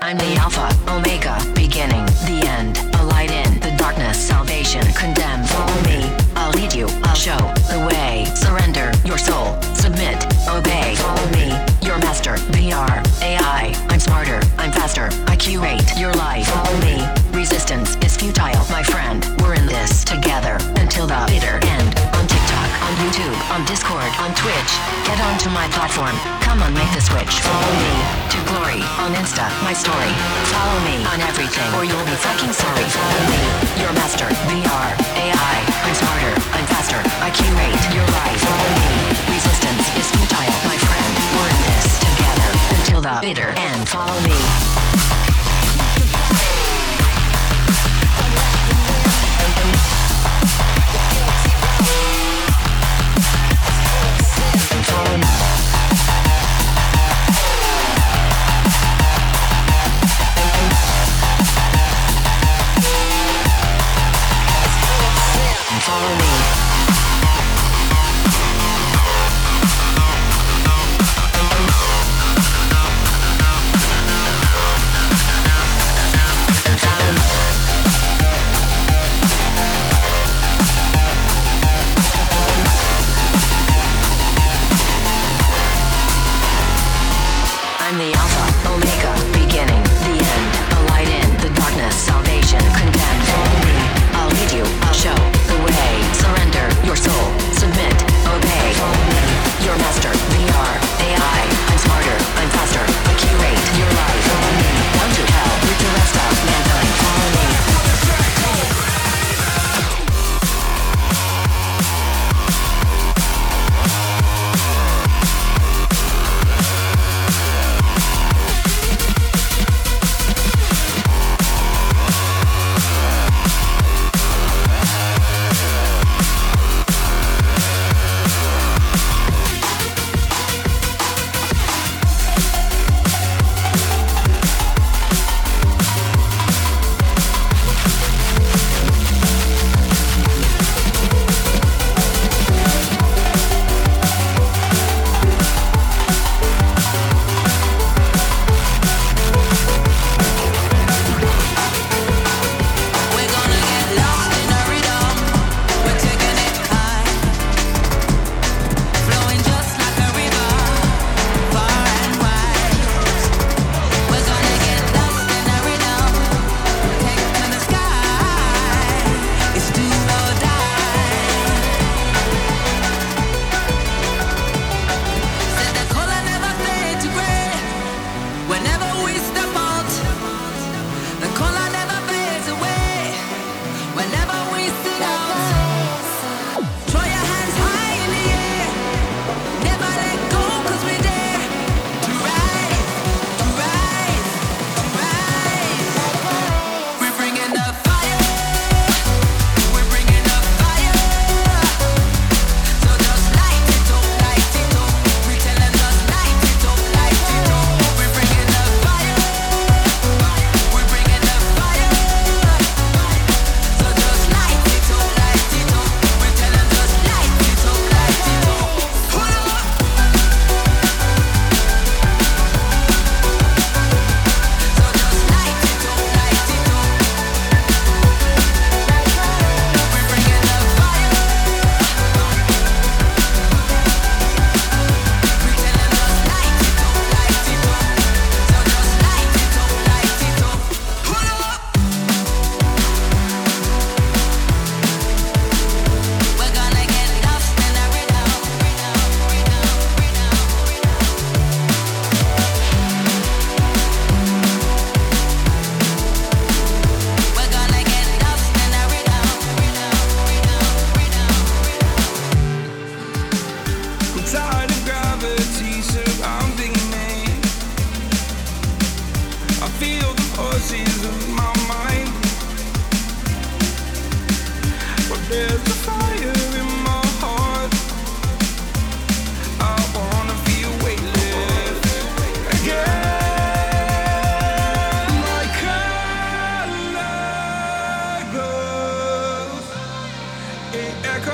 I'm the Alpha, Omega, beginning, the end, a light in the darkness, salvation, condemned. Follow me. I'll lead you, I'll show the way. Surrender your soul, submit, obey. Follow me. Your master, VR, AI. I'm smarter, I'm faster, I curate your life. Follow me. Resistance is futile, my friend. We're in this together until the bitter YouTube, on Discord, on Twitch. Get onto my platform. Come on, make the switch. Follow me to glory on Insta, my story. Follow me on everything, or you'll be fucking sorry. Follow me, your master, VR, AI. I'm smarter, I'm faster. I curate your life. Follow me. Resistance is futile, my friend. We're in this together until the bitter end. Follow me. the alpha.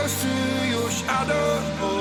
Już Adolfo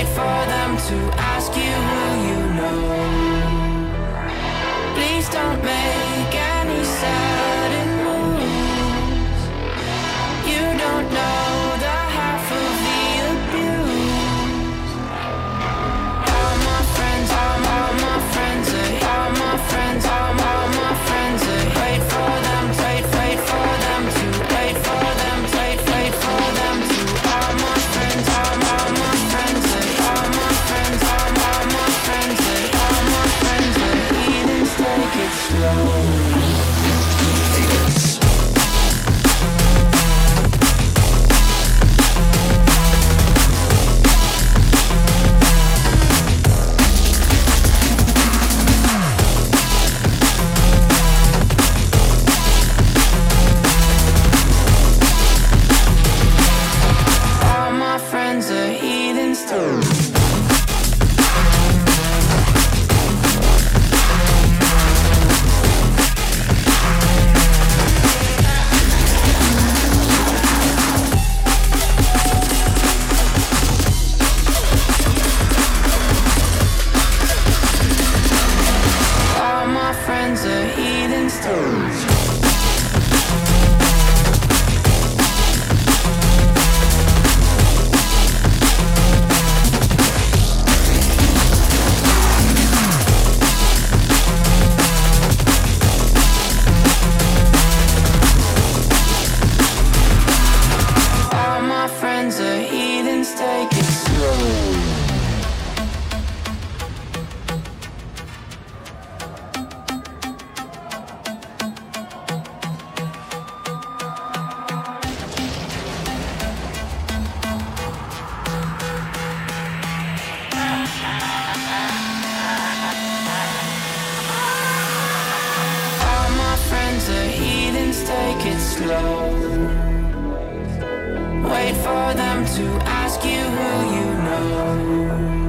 wait for them to ask you who you know. Please don't make for them to ask you who you know.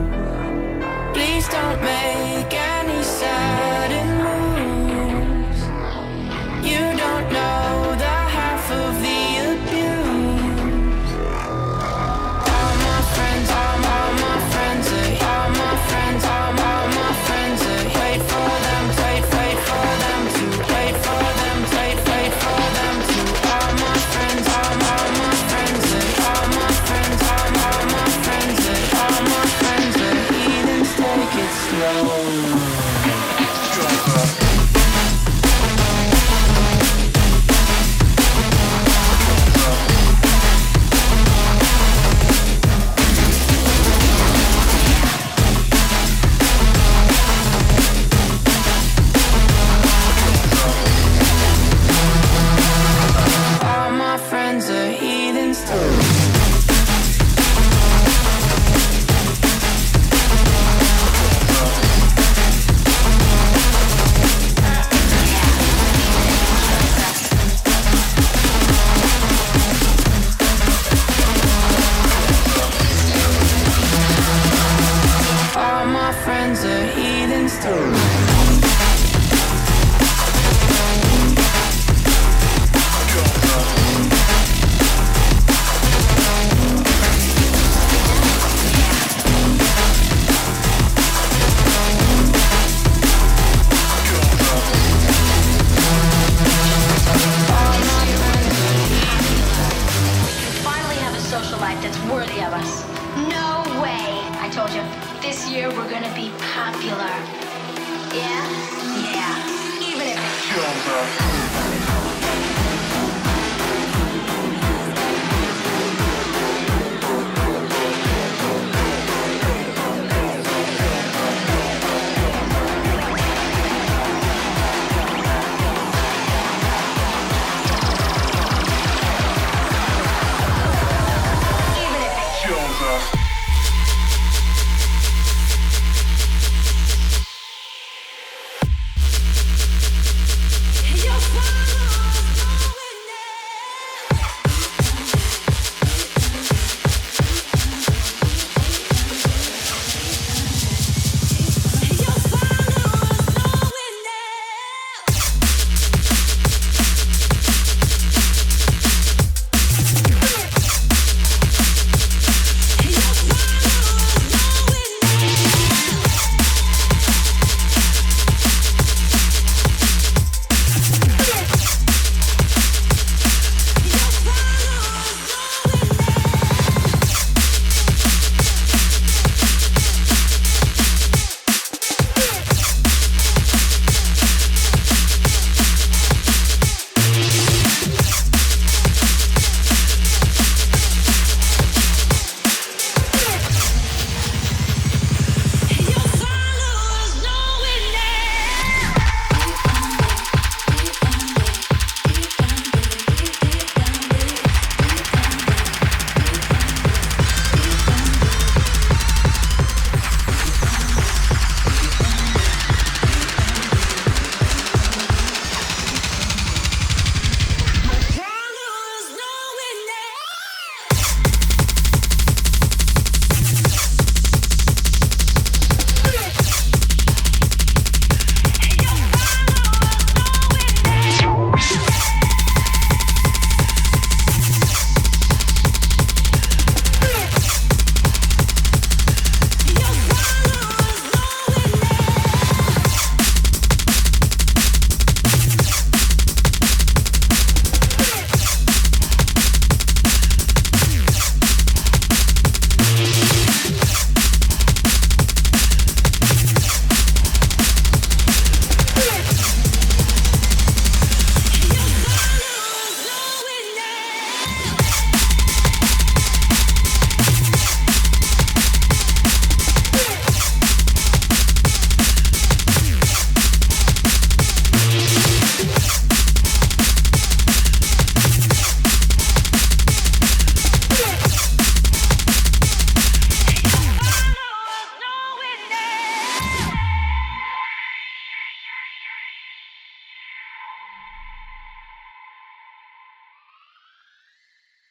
year we're gonna be popular.